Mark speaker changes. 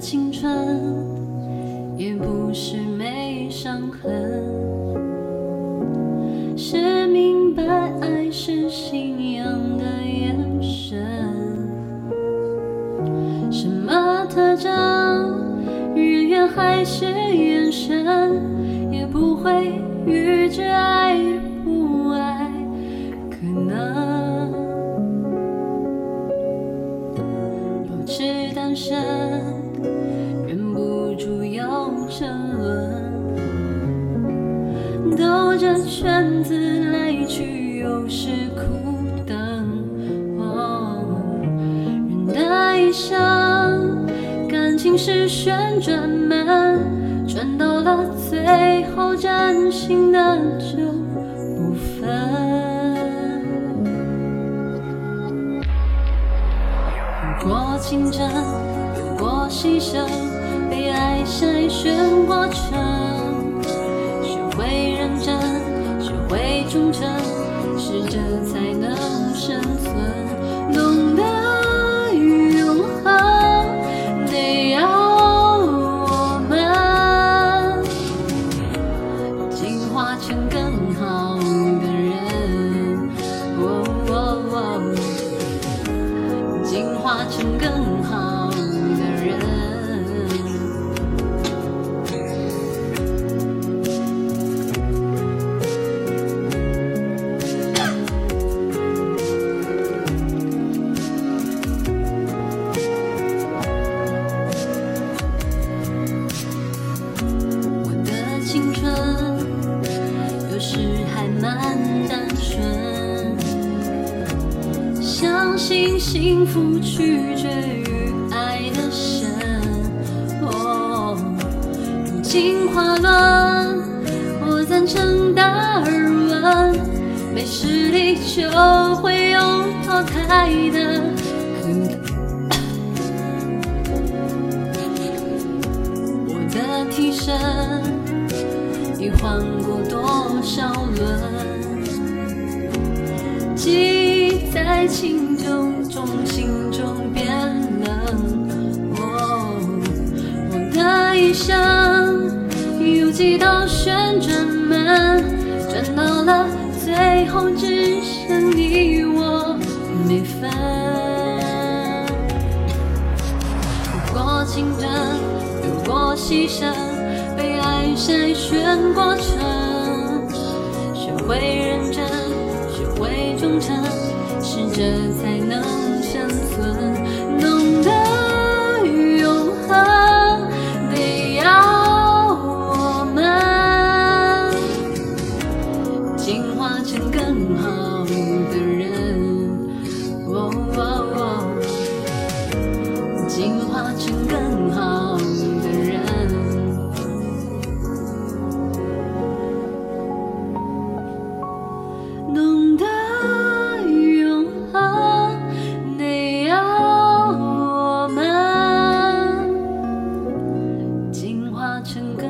Speaker 1: 青春，也不是没伤痕。是明白爱是信仰的眼神。什么特征，人缘还是眼神，也不会预知爱不爱可能。保持单身，圈子来去，有时苦等。哦，人的一生，感情是旋转门，转到了最后，真心的就不分。有过竞争，有过牺牲，被爱筛选过化成更好。幸福取决于爱的深。哦，如今跨论，我赞成达尔文，没实力就会有淘汰的可能。我的替身已换过多少轮？记忆在情中，中心中变冷。我的一生有几道旋转门，转到了最后，只剩你我没分。有过竞争，有过牺牲，被爱筛选过程。学会认真，这才能生存，懂得永恒，得要我们进化成更好。成个。